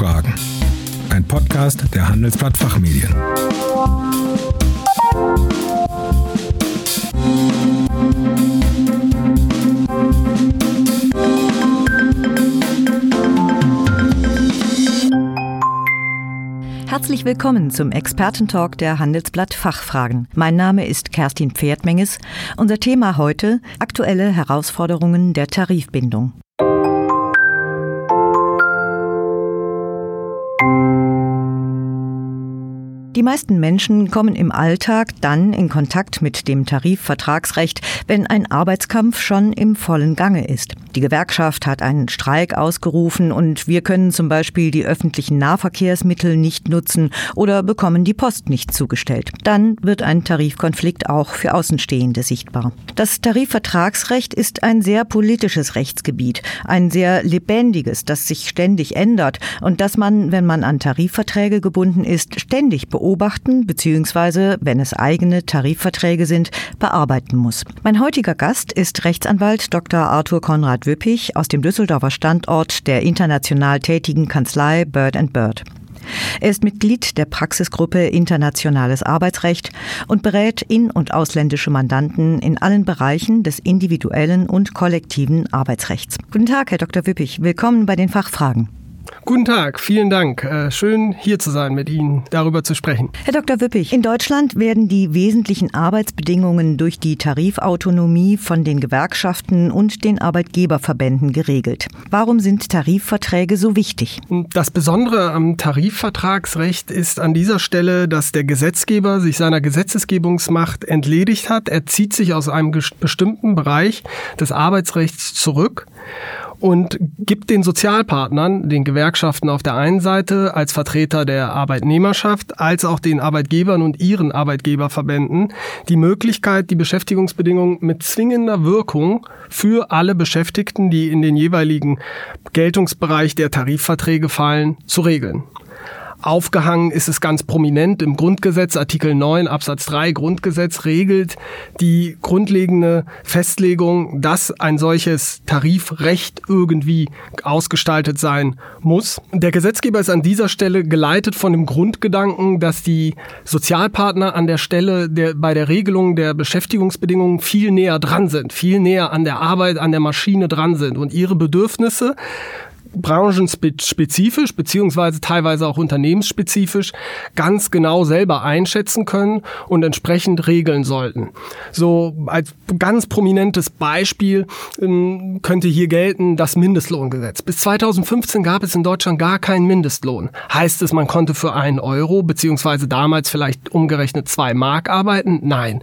Fachfragen. Ein Podcast der Handelsblatt Fachmedien. Herzlich willkommen zum Expertentalk der Handelsblatt Fachfragen. Mein Name ist Kerstin Pferdmenges. Unser Thema heute aktuelle Herausforderungen der Tarifbindung. Die meisten Menschen kommen im Alltag dann in Kontakt mit dem Tarifvertragsrecht, wenn ein Arbeitskampf schon im vollen Gange ist. Die Gewerkschaft hat einen Streik ausgerufen und wir können zum Beispiel die öffentlichen Nahverkehrsmittel nicht nutzen oder bekommen die Post nicht zugestellt. Dann wird ein Tarifkonflikt auch für Außenstehende sichtbar. Das Tarifvertragsrecht ist ein sehr politisches Rechtsgebiet, ein sehr lebendiges, das sich ständig ändert und das man, wenn man an Tarifverträge gebunden ist, ständig beobachten bzw. wenn es eigene Tarifverträge sind, bearbeiten muss. Mein heutiger Gast ist Rechtsanwalt Dr. Arthur Konrad Wüppich aus dem Düsseldorfer Standort der international tätigen Kanzlei Bird Bird. Er ist Mitglied der Praxisgruppe Internationales Arbeitsrecht und berät in- und ausländische Mandanten in allen Bereichen des individuellen und kollektiven Arbeitsrechts. Guten Tag, Herr Dr. Wüppich. Willkommen bei den Fachfragen. Guten Tag, vielen Dank. Äh, schön hier zu sein, mit Ihnen darüber zu sprechen. Herr Dr. Wüppich, in Deutschland werden die wesentlichen Arbeitsbedingungen durch die Tarifautonomie von den Gewerkschaften und den Arbeitgeberverbänden geregelt. Warum sind Tarifverträge so wichtig? Das Besondere am Tarifvertragsrecht ist an dieser Stelle, dass der Gesetzgeber sich seiner Gesetzesgebungsmacht entledigt hat. Er zieht sich aus einem bestimmten Bereich des Arbeitsrechts zurück und gibt den Sozialpartnern, den Gewerkschaften auf der einen Seite als Vertreter der Arbeitnehmerschaft, als auch den Arbeitgebern und ihren Arbeitgeberverbänden die Möglichkeit, die Beschäftigungsbedingungen mit zwingender Wirkung für alle Beschäftigten, die in den jeweiligen Geltungsbereich der Tarifverträge fallen, zu regeln. Aufgehangen ist es ganz prominent im Grundgesetz. Artikel 9 Absatz 3 Grundgesetz regelt die grundlegende Festlegung, dass ein solches Tarifrecht irgendwie ausgestaltet sein muss. Der Gesetzgeber ist an dieser Stelle geleitet von dem Grundgedanken, dass die Sozialpartner an der Stelle der, bei der Regelung der Beschäftigungsbedingungen viel näher dran sind, viel näher an der Arbeit, an der Maschine dran sind und ihre Bedürfnisse branchenspezifisch beziehungsweise teilweise auch unternehmensspezifisch ganz genau selber einschätzen können und entsprechend regeln sollten. So als ganz prominentes Beispiel ähm, könnte hier gelten das Mindestlohngesetz. Bis 2015 gab es in Deutschland gar keinen Mindestlohn. Heißt es, man konnte für einen Euro beziehungsweise damals vielleicht umgerechnet zwei Mark arbeiten? Nein.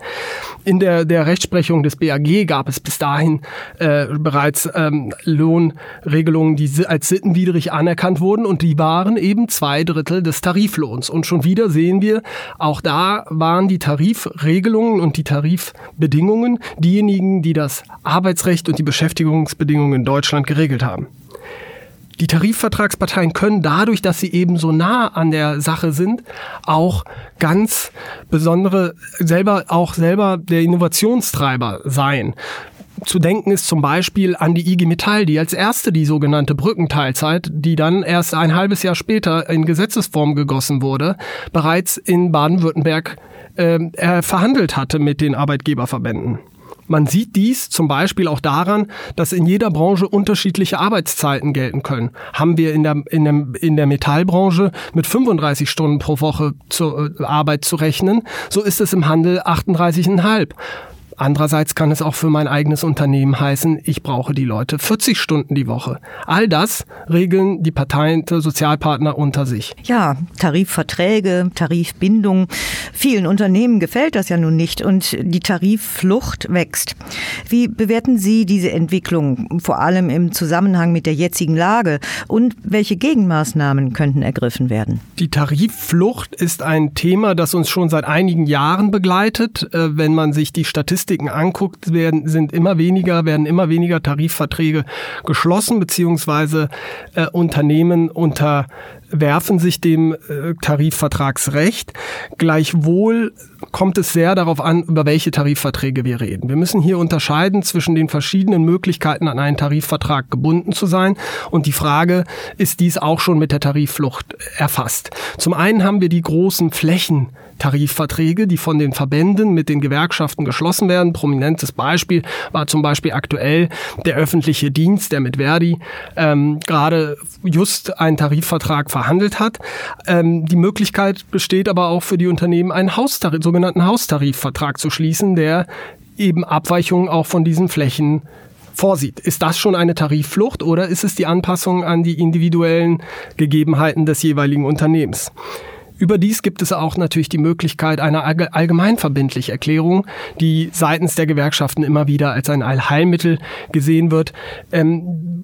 In der, der Rechtsprechung des BAG gab es bis dahin äh, bereits ähm, Lohnregelungen, die als als sittenwidrig anerkannt wurden und die waren eben zwei Drittel des Tariflohns. Und schon wieder sehen wir, auch da waren die Tarifregelungen und die Tarifbedingungen diejenigen, die das Arbeitsrecht und die Beschäftigungsbedingungen in Deutschland geregelt haben. Die Tarifvertragsparteien können dadurch, dass sie eben so nah an der Sache sind, auch ganz besondere selber auch selber der Innovationstreiber sein. Zu denken ist zum Beispiel an die IG Metall, die als erste die sogenannte Brückenteilzeit, die dann erst ein halbes Jahr später in Gesetzesform gegossen wurde, bereits in Baden-Württemberg äh, verhandelt hatte mit den Arbeitgeberverbänden. Man sieht dies zum Beispiel auch daran, dass in jeder Branche unterschiedliche Arbeitszeiten gelten können. Haben wir in der, in der, in der Metallbranche mit 35 Stunden pro Woche zur äh, Arbeit zu rechnen, so ist es im Handel 38,5. Andererseits kann es auch für mein eigenes Unternehmen heißen, ich brauche die Leute 40 Stunden die Woche. All das regeln die Parteien, die Sozialpartner unter sich. Ja, Tarifverträge, Tarifbindung. Vielen Unternehmen gefällt das ja nun nicht und die Tarifflucht wächst. Wie bewerten Sie diese Entwicklung, vor allem im Zusammenhang mit der jetzigen Lage und welche Gegenmaßnahmen könnten ergriffen werden? Die Tarifflucht ist ein Thema, das uns schon seit einigen Jahren begleitet. Äh, wenn man sich die Statistik Statistiken anguckt, werden, sind immer weniger, werden immer weniger Tarifverträge geschlossen, beziehungsweise äh, Unternehmen unterwerfen sich dem äh, Tarifvertragsrecht. Gleichwohl kommt es sehr darauf an, über welche Tarifverträge wir reden. Wir müssen hier unterscheiden zwischen den verschiedenen Möglichkeiten, an einen Tarifvertrag gebunden zu sein. Und die Frage, ist dies auch schon mit der Tarifflucht erfasst? Zum einen haben wir die großen Flächen Tarifverträge, die von den Verbänden mit den Gewerkschaften geschlossen werden. Prominentes Beispiel war zum Beispiel aktuell der öffentliche Dienst, der mit Verdi ähm, gerade just einen Tarifvertrag verhandelt hat. Ähm, die Möglichkeit besteht aber auch für die Unternehmen, einen Haustarif, sogenannten Haustarifvertrag zu schließen, der eben Abweichungen auch von diesen Flächen vorsieht. Ist das schon eine Tarifflucht oder ist es die Anpassung an die individuellen Gegebenheiten des jeweiligen Unternehmens? Überdies gibt es auch natürlich die Möglichkeit einer allgemeinverbindlichen Erklärung, die seitens der Gewerkschaften immer wieder als ein Allheilmittel gesehen wird. Ähm,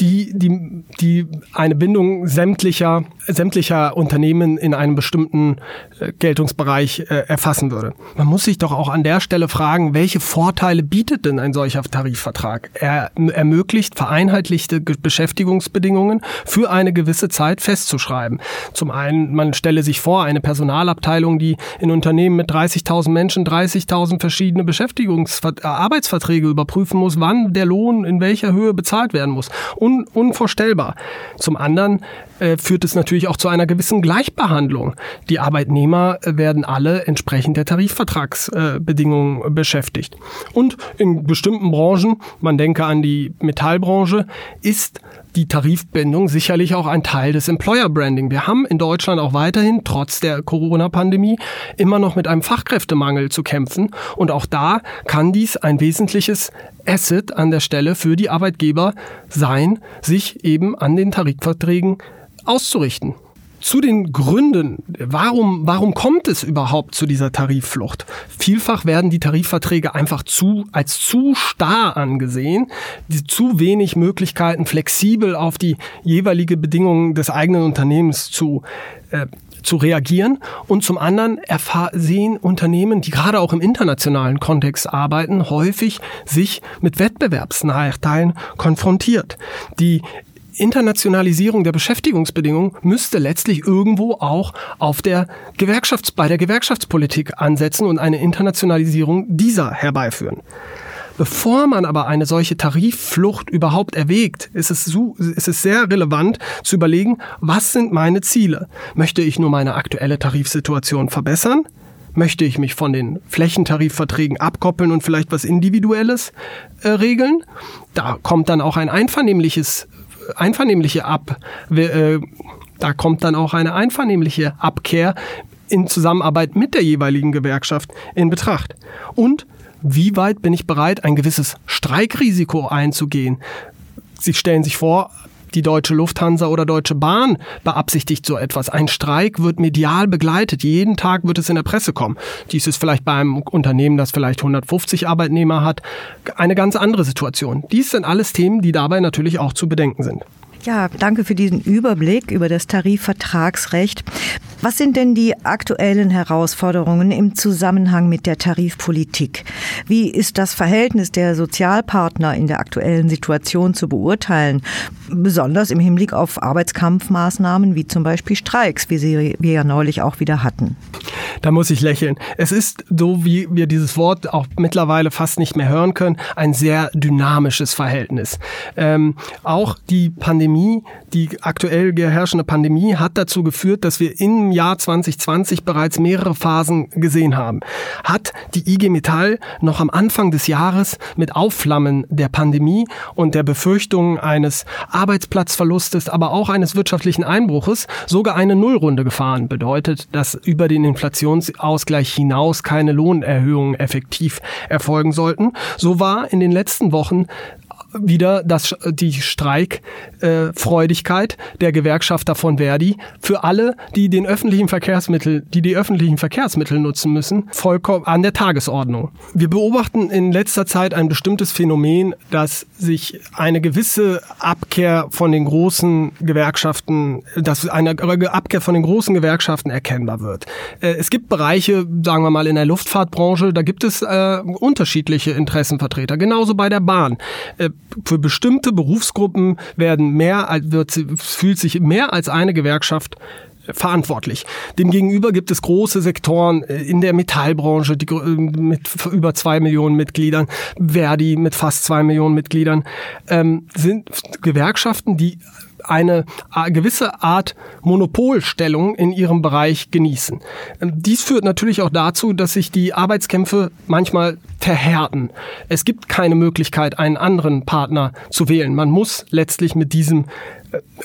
die, die, die eine Bindung sämtlicher, sämtlicher Unternehmen in einem bestimmten äh, Geltungsbereich äh, erfassen würde. Man muss sich doch auch an der Stelle fragen, welche Vorteile bietet denn ein solcher Tarifvertrag? Er ermöglicht vereinheitlichte Beschäftigungsbedingungen für eine gewisse Zeit festzuschreiben. Zum einen, man stelle sich vor, eine Personalabteilung, die in Unternehmen mit 30.000 Menschen 30.000 verschiedene Beschäftigungsarbeitsverträge überprüfen muss, wann der Lohn in welcher Höhe bezahlt werden muss un unvorstellbar. Zum anderen äh, führt es natürlich auch zu einer gewissen Gleichbehandlung. Die Arbeitnehmer werden alle entsprechend der Tarifvertragsbedingungen äh, beschäftigt. Und in bestimmten Branchen, man denke an die Metallbranche, ist die Tarifbindung sicherlich auch ein Teil des Employer Branding. Wir haben in Deutschland auch weiterhin, trotz der Corona-Pandemie, immer noch mit einem Fachkräftemangel zu kämpfen. Und auch da kann dies ein wesentliches Asset an der Stelle für die Arbeitgeber sein, sich eben an den Tarifverträgen auszurichten. Zu den Gründen, warum, warum kommt es überhaupt zu dieser Tarifflucht? Vielfach werden die Tarifverträge einfach zu, als zu starr angesehen, die zu wenig Möglichkeiten, flexibel auf die jeweilige Bedingungen des eigenen Unternehmens zu äh, zu reagieren und zum anderen sehen Unternehmen, die gerade auch im internationalen Kontext arbeiten, häufig sich mit Wettbewerbsnachteilen konfrontiert. Die Internationalisierung der Beschäftigungsbedingungen müsste letztlich irgendwo auch auf der Gewerkschafts bei der Gewerkschaftspolitik ansetzen und eine Internationalisierung dieser herbeiführen. Bevor man aber eine solche Tarifflucht überhaupt erwägt, ist es, so, ist es sehr relevant zu überlegen, was sind meine Ziele? Möchte ich nur meine aktuelle Tarifsituation verbessern? Möchte ich mich von den Flächentarifverträgen abkoppeln und vielleicht was Individuelles äh, regeln? Da kommt dann auch ein einvernehmliches einvernehmliche Ab, äh, da kommt dann auch eine einvernehmliche Abkehr in Zusammenarbeit mit der jeweiligen Gewerkschaft in Betracht. Und wie weit bin ich bereit, ein gewisses Streikrisiko einzugehen? Sie stellen sich vor, die Deutsche Lufthansa oder Deutsche Bahn beabsichtigt so etwas. Ein Streik wird medial begleitet. Jeden Tag wird es in der Presse kommen. Dies ist vielleicht bei einem Unternehmen, das vielleicht 150 Arbeitnehmer hat, eine ganz andere Situation. Dies sind alles Themen, die dabei natürlich auch zu bedenken sind. Ja, danke für diesen Überblick über das Tarifvertragsrecht. Was sind denn die aktuellen Herausforderungen im Zusammenhang mit der Tarifpolitik? Wie ist das Verhältnis der Sozialpartner in der aktuellen Situation zu beurteilen? Besonders im Hinblick auf Arbeitskampfmaßnahmen wie zum Beispiel Streiks, wie sie wir ja neulich auch wieder hatten. Da muss ich lächeln. Es ist so, wie wir dieses Wort auch mittlerweile fast nicht mehr hören können, ein sehr dynamisches Verhältnis. Ähm, auch die Pandemie Pandemie, die aktuell herrschende Pandemie hat dazu geführt, dass wir im Jahr 2020 bereits mehrere Phasen gesehen haben. Hat die IG Metall noch am Anfang des Jahres mit Aufflammen der Pandemie und der Befürchtung eines Arbeitsplatzverlustes, aber auch eines wirtschaftlichen Einbruches sogar eine Nullrunde gefahren. Bedeutet, dass über den Inflationsausgleich hinaus keine Lohnerhöhungen effektiv erfolgen sollten. So war in den letzten Wochen wieder das, die Streikfreudigkeit äh, der Gewerkschafter von Verdi für alle, die den öffentlichen Verkehrsmittel, die die öffentlichen Verkehrsmittel nutzen müssen, vollkommen an der Tagesordnung. Wir beobachten in letzter Zeit ein bestimmtes Phänomen, dass sich eine gewisse Abkehr von den großen Gewerkschaften, dass eine Abkehr von den großen Gewerkschaften erkennbar wird. Äh, es gibt Bereiche, sagen wir mal in der Luftfahrtbranche, da gibt es äh, unterschiedliche Interessenvertreter. Genauso bei der Bahn. Äh, für bestimmte Berufsgruppen werden mehr, wird, fühlt sich mehr als eine Gewerkschaft verantwortlich. Demgegenüber gibt es große Sektoren äh, in der Metallbranche die, äh, mit über zwei Millionen Mitgliedern, Verdi mit fast zwei Millionen Mitgliedern, ähm, sind Gewerkschaften, die eine gewisse Art Monopolstellung in ihrem Bereich genießen. Ähm, dies führt natürlich auch dazu, dass sich die Arbeitskämpfe manchmal verhärten. Es gibt keine Möglichkeit, einen anderen Partner zu wählen. Man muss letztlich mit diesem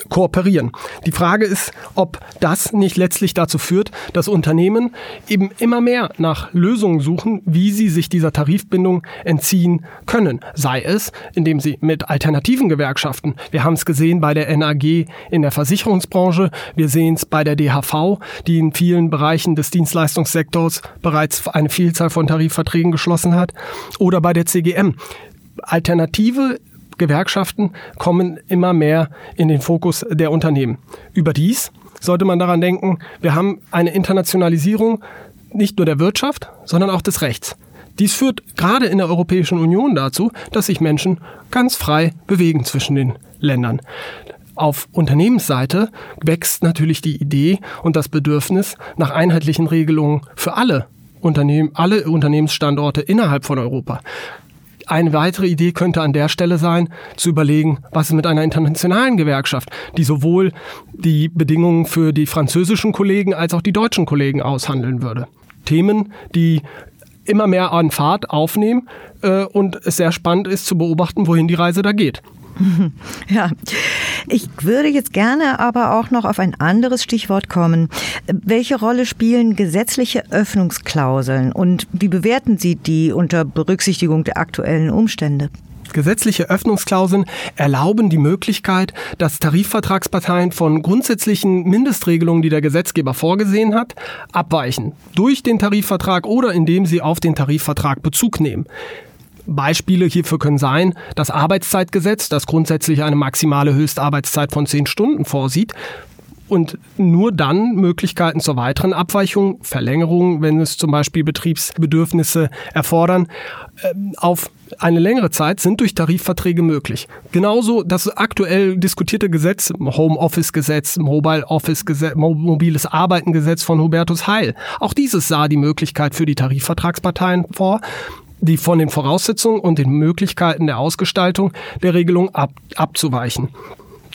kooperieren. Die Frage ist, ob das nicht letztlich dazu führt, dass Unternehmen eben immer mehr nach Lösungen suchen, wie sie sich dieser Tarifbindung entziehen können. Sei es, indem sie mit alternativen Gewerkschaften, wir haben es gesehen bei der NAG in der Versicherungsbranche, wir sehen es bei der DHV, die in vielen Bereichen des Dienstleistungssektors bereits eine Vielzahl von Tarifverträgen geschlossen hat, oder bei der CGM. Alternative Gewerkschaften kommen immer mehr in den Fokus der Unternehmen. Überdies sollte man daran denken, wir haben eine Internationalisierung nicht nur der Wirtschaft, sondern auch des Rechts. Dies führt gerade in der Europäischen Union dazu, dass sich Menschen ganz frei bewegen zwischen den Ländern. Auf Unternehmensseite wächst natürlich die Idee und das Bedürfnis nach einheitlichen Regelungen für alle Unternehmen, alle Unternehmensstandorte innerhalb von Europa. Eine weitere Idee könnte an der Stelle sein, zu überlegen, was ist mit einer internationalen Gewerkschaft, die sowohl die Bedingungen für die französischen Kollegen als auch die deutschen Kollegen aushandeln würde. Themen, die immer mehr an Fahrt aufnehmen äh, und es sehr spannend ist zu beobachten, wohin die Reise da geht. Ja, ich würde jetzt gerne aber auch noch auf ein anderes Stichwort kommen. Welche Rolle spielen gesetzliche Öffnungsklauseln und wie bewerten Sie die unter Berücksichtigung der aktuellen Umstände? Gesetzliche Öffnungsklauseln erlauben die Möglichkeit, dass Tarifvertragsparteien von grundsätzlichen Mindestregelungen, die der Gesetzgeber vorgesehen hat, abweichen. Durch den Tarifvertrag oder indem sie auf den Tarifvertrag Bezug nehmen. Beispiele hierfür können sein, das Arbeitszeitgesetz, das grundsätzlich eine maximale Höchstarbeitszeit von zehn Stunden vorsieht, und nur dann Möglichkeiten zur weiteren Abweichung, Verlängerung, wenn es zum Beispiel Betriebsbedürfnisse erfordern, ähm, auf eine längere Zeit sind durch Tarifverträge möglich. Genauso das aktuell diskutierte Gesetz, Homeoffice-Gesetz, Mobile Office-Gesetz, mobiles Arbeiten-Gesetz von Hubertus Heil. Auch dieses sah die Möglichkeit für die Tarifvertragsparteien vor, die von den Voraussetzungen und den Möglichkeiten der Ausgestaltung der Regelung ab, abzuweichen.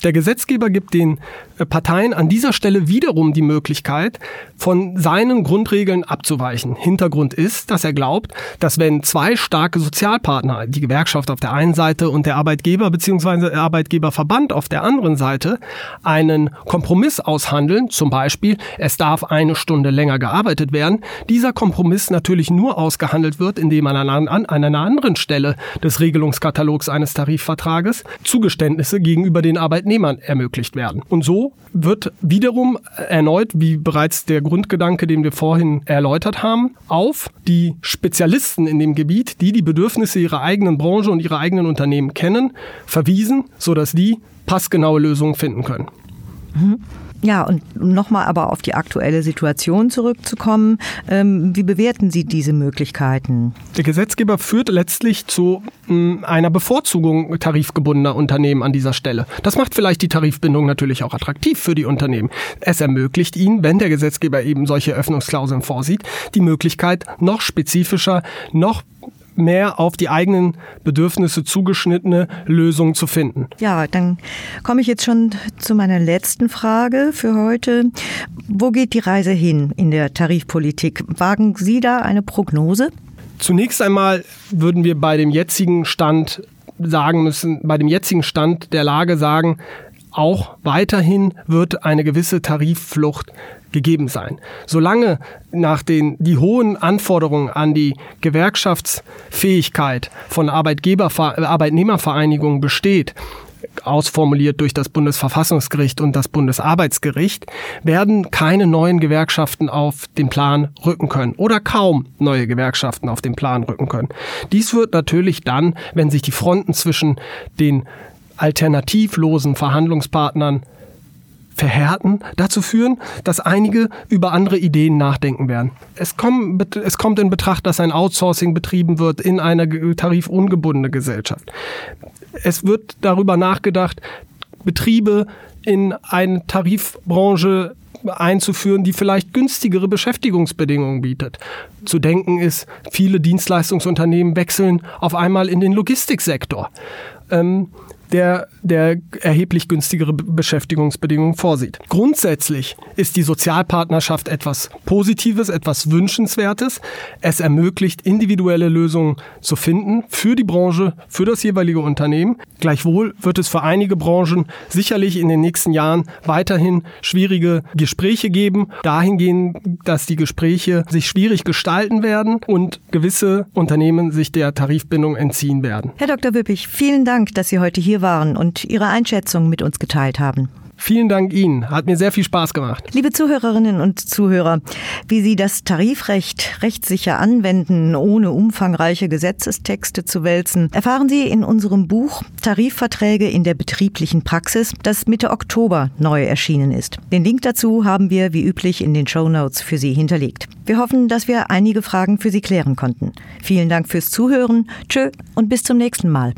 Der Gesetzgeber gibt den äh, Parteien an dieser Stelle wiederum die Möglichkeit, von seinen Grundregeln abzuweichen. Hintergrund ist, dass er glaubt, dass wenn zwei starke Sozialpartner, die Gewerkschaft auf der einen Seite und der Arbeitgeber bzw. Arbeitgeberverband auf der anderen Seite, einen Kompromiss aushandeln, zum Beispiel es darf eine Stunde länger gearbeitet werden, dieser Kompromiss natürlich nur ausgehandelt wird, indem an einer anderen Stelle des Regelungskatalogs eines Tarifvertrages Zugeständnisse gegenüber den Arbeitnehmern ermöglicht werden. Und so wird wiederum erneut, wie bereits der Grundgedanke, den wir vorhin erläutert haben, auf die Spezialisten in dem Gebiet, die die Bedürfnisse ihrer eigenen Branche und ihrer eigenen Unternehmen kennen, verwiesen, sodass die passgenaue Lösungen finden können. Mhm. Ja, und nochmal aber auf die aktuelle Situation zurückzukommen. Ähm, wie bewerten Sie diese Möglichkeiten? Der Gesetzgeber führt letztlich zu hm, einer Bevorzugung tarifgebundener Unternehmen an dieser Stelle. Das macht vielleicht die Tarifbindung natürlich auch attraktiv für die Unternehmen. Es ermöglicht ihnen, wenn der Gesetzgeber eben solche Öffnungsklauseln vorsieht, die Möglichkeit, noch spezifischer, noch mehr auf die eigenen Bedürfnisse zugeschnittene Lösungen zu finden. Ja, dann komme ich jetzt schon zu meiner letzten Frage für heute. Wo geht die Reise hin in der Tarifpolitik? Wagen Sie da eine Prognose? Zunächst einmal würden wir bei dem jetzigen Stand sagen müssen, bei dem jetzigen Stand der Lage sagen, auch weiterhin wird eine gewisse Tarifflucht gegeben sein. Solange nach den die hohen Anforderungen an die Gewerkschaftsfähigkeit von Arbeitgeber Arbeitnehmervereinigungen besteht, ausformuliert durch das Bundesverfassungsgericht und das Bundesarbeitsgericht, werden keine neuen Gewerkschaften auf den Plan rücken können oder kaum neue Gewerkschaften auf den Plan rücken können. Dies wird natürlich dann, wenn sich die Fronten zwischen den alternativlosen Verhandlungspartnern verhärten, dazu führen, dass einige über andere Ideen nachdenken werden. Es, kommen, es kommt in Betracht, dass ein Outsourcing betrieben wird in einer tarifungebundene Gesellschaft. Es wird darüber nachgedacht, Betriebe in eine Tarifbranche einzuführen, die vielleicht günstigere Beschäftigungsbedingungen bietet. Zu denken ist, viele Dienstleistungsunternehmen wechseln auf einmal in den Logistiksektor. Ähm, der, der erheblich günstigere Beschäftigungsbedingungen vorsieht. Grundsätzlich ist die Sozialpartnerschaft etwas Positives, etwas Wünschenswertes. Es ermöglicht, individuelle Lösungen zu finden für die Branche, für das jeweilige Unternehmen. Gleichwohl wird es für einige Branchen sicherlich in den nächsten Jahren weiterhin schwierige Gespräche geben, dahingehend, dass die Gespräche sich schwierig gestalten werden und gewisse Unternehmen sich der Tarifbindung entziehen werden. Herr Dr. Wippich, vielen Dank, dass Sie heute hier hier waren und Ihre Einschätzung mit uns geteilt haben. Vielen Dank Ihnen. Hat mir sehr viel Spaß gemacht. Liebe Zuhörerinnen und Zuhörer, wie Sie das Tarifrecht rechtssicher anwenden, ohne umfangreiche Gesetzestexte zu wälzen, erfahren Sie in unserem Buch Tarifverträge in der betrieblichen Praxis, das Mitte Oktober neu erschienen ist. Den Link dazu haben wir wie üblich in den Show Notes für Sie hinterlegt. Wir hoffen, dass wir einige Fragen für Sie klären konnten. Vielen Dank fürs Zuhören. Tschö und bis zum nächsten Mal.